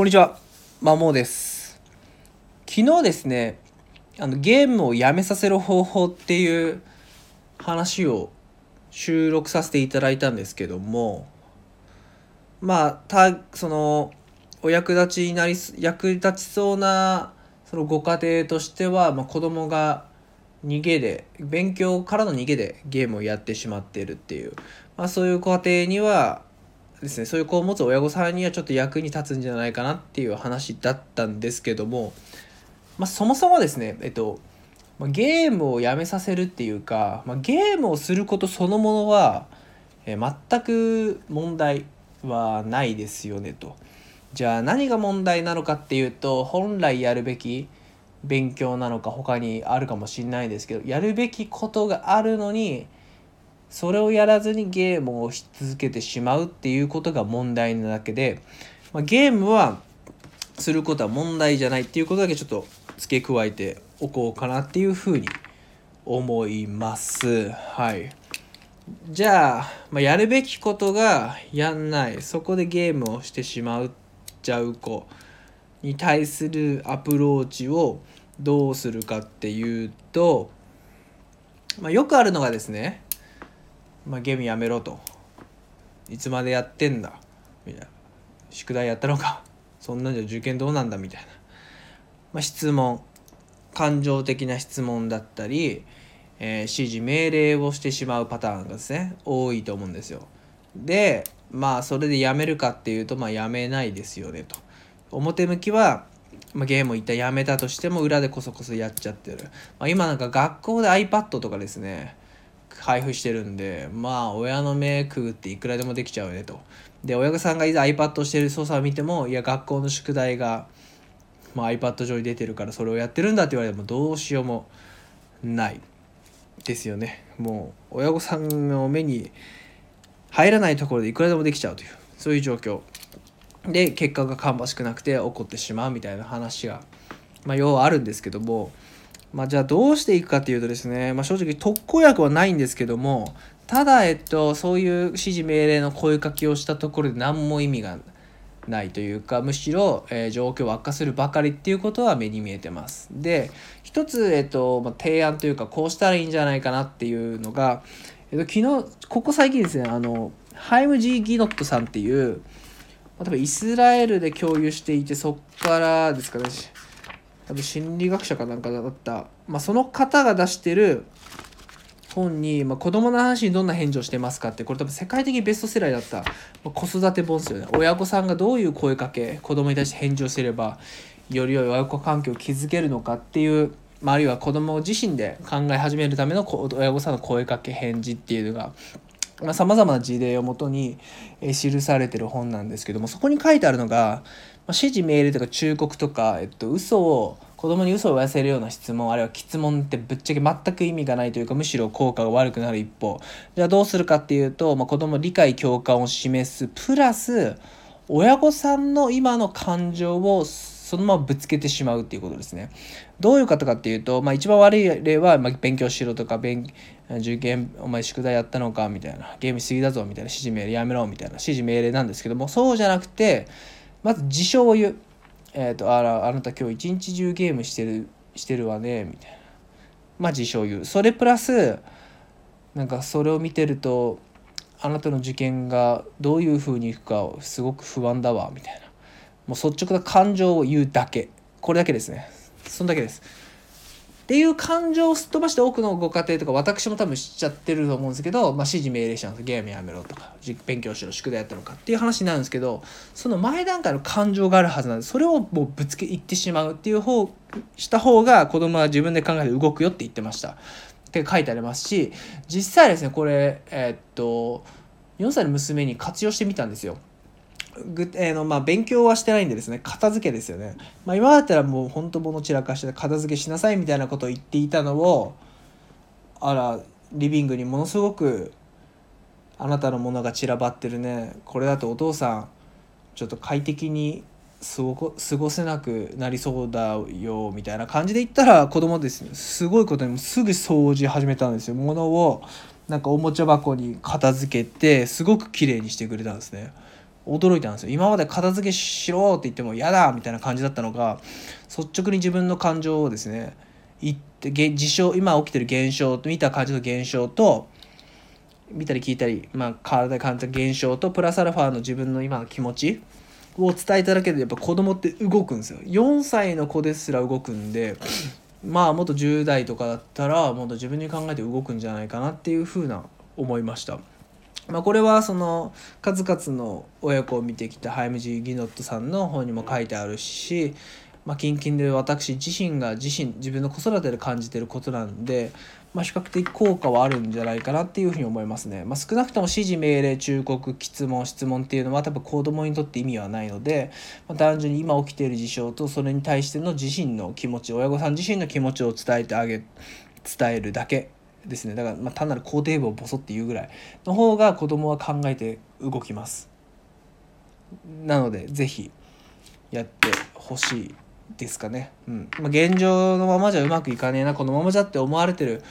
こんにちは、まもです。昨日ですね、あのゲームをやめさせる方法っていう話を収録させていただいたんですけども、まあ、たそのお役立ちになり役立ちそうなそのご家庭としては、まあ、子供が逃げで勉強からの逃げでゲームをやってしまっているっていう、まあ、そういうご家庭にはですねそういう子を持つ親御さんにはちょっと役に立つんじゃないかなっていう話だったんですけども、まあ、そもそもですねえっとまゲームをやめさせるっていうか、まあ、ゲームをすることそのものは、え全く問題はないですよねと。じゃあ何が問題なのかっていうと本来やるべき勉強なのか他にあるかもしれないですけどやるべきことがあるのにそれをやらずにゲームをし続けてしまうっていうことが問題なだけで、まあ、ゲームはすることは問題じゃないっていうことだけちょっと付け加えておこうかなっていうふうに思います。はい。じゃあ、まあ、やるべきことがやんないそこでゲームをしてしまうちゃう子に対するアプローチをどうするかっていうと、まあ、よくあるのがですね、まあ、ゲームやめろと。いつまでやってんだ？みたいな。宿題やったのか？そんなんじゃ受験どうなんだ？みたいな、まあ、質問。感情的な質問だったり、えー指示命令をしてしまうパターンがですね多いと思うんですよ。でまあそれでやめるかっていうとまあやめないですよねと。表向きは、まあ、ゲームを一旦やめたとしても裏でこそこそやっちゃってる、まあ、今なんか学校で iPad とかですね配布してるんでまあ親の目くぐっていくらでもできちゃうよねと。で親御さんがいざ iPad をしてる操作を見てもいや学校の宿題が、まあ、iPad 上に出てるからそれをやってるんだって言われてもどうしようもない。ですよね。もう親御さんの目に入らないところでいくらでもできちゃうというそういう状況。で結果が芳しくなくて起こってしまうみたいな話が、まあ、要はあるんですけども、まあ、じゃあどうしていくかっていうとですね、まあ、正直特効薬はないんですけどもただ、えっと、そういう指示命令の声かけをしたところで何も意味がないというかむしろ、えー状況を悪化するばかりっていうことは目に見えてます。で一つ、えっとまあ、提案というかこうしたらいいんじゃないかなっていうのが、えっと、昨日ここ最近ですねあのハイム・ジー・ギノットさんっていうまあ多分イスラエルで共有していてそっからですかね多分心理学者かなんかだった、まあ、その方が出してる本に、まあ、子供の話にどんな返事をしてますかってこれ多分世界的ベストセラーだった、まあ子育て本ですよね。親御さんがどういう声かけ子供に対して返事をすればより良い親子関係を築けるのかっていう、まあ、あるいは子供自身で考え始めるための親御さんの声かけ返事っていうのがさまざ、まな事例をもとに、記されてる本なんですけどもそこに書いてあるのが、指示命令とか忠告とか、えっと、嘘を子供に嘘を言わせるような質問あるいは質問ってぶっちゃけ全く意味がないというかむしろ効果が悪くなる一方。じゃあどうするかっていうと、まあ、子供理解共感を示すプラス親御さんの今の感情をそのままぶつけてしまうっていうことですね。どういうことかっていうと、まあ、一番悪い例は、まあ、勉強しろとか勉受験お前宿題やったのかみたいな。ゲームしすぎだぞみたいな。指示命令やめろみたいな。指示命令なんですけどもそうじゃなくてまず事象を言う。えっ、とあらあなた今日一日中ゲームしてるしてるわねみたいな。まあ事象を言う。それプラスなんかそれを見てるとあなたの受験がどういうふうにいくかすごく不安だわみたいなもう率直な感情を言うだけこれだけですねそんだけですっていう感情をすっ飛ばして多くのご家庭とか私も多分知っちゃってると思うんですけど、まあ、指示命令したんですゲームやめろとか勉強しろ宿題やったのかっていう話になるんですけどその前段階の感情があるはずなんでそれをもうぶつけいってしまうっていう方した方が子供は自分で考えて動くよって言ってました。って書いてありますし実際ですねこれえーっと4歳の娘に活用してみたんですよ。ぐえーのまあ、勉強はしてないんでですね片付けですよね、まあ、今だったらもう本当物散らかして片付けしなさいみたいなことを言っていたのをあらリビングにものすごくあなたのものが散らばってるね。これだとお父さんちょっと快適に過ご過ごせなくなりそうだよみたいな感じで言ったら子供ですねすごいことにすぐ掃除始めたんですよ。物をなんかおもちゃ箱に片付けてすごく綺麗にしてくれたんですね。驚いたんですよ今まで片付けしろって言っても嫌だみたいな感じだったのが率直に自分の感情をですね言って事象今起きてる現象と見た感じの現象と見たり聞いたり、まあ、体で感じた現象とプラスアルファの自分の今の気持ちを伝えただけでやっぱ子供って動くんですよ4歳の子ですら動くんで まあもっと10代とかだったらもっと自分に考えて動くんじゃないかなっていうふうな思いました。まあ、これはその数々の親子を見てきたハイムジー・ギノットさんの本にも書いてあるし、まあ、近々で私自身が自身自分の子育てで感じてることなんで、まあ、比較的効果はあるんじゃないかなっていうふうに思いますね。まあ、少なくとも指示命令忠告質問質問っていうのは多分子供にとって意味はないので、まあ、単純に今起きている事象とそれに対しての自身の気持ち親御さん自身の気持ちを伝えてあげ伝えるだけですね。だからま単なる肯定文をボソって言うぐらいの方が子供は考えて動きます。なので是非やってほしいですかね、うん。まあ、現状のままじゃうまくいかねえなこのままじゃって思われてる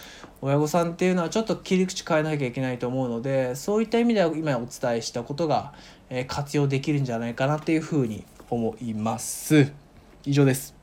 親御さんっていうのはちょっと切り口変えなきゃいけないと思うのでそういった意味では今お伝えしたことが、え活用できるんじゃないかなっていうふうに思います。以上です。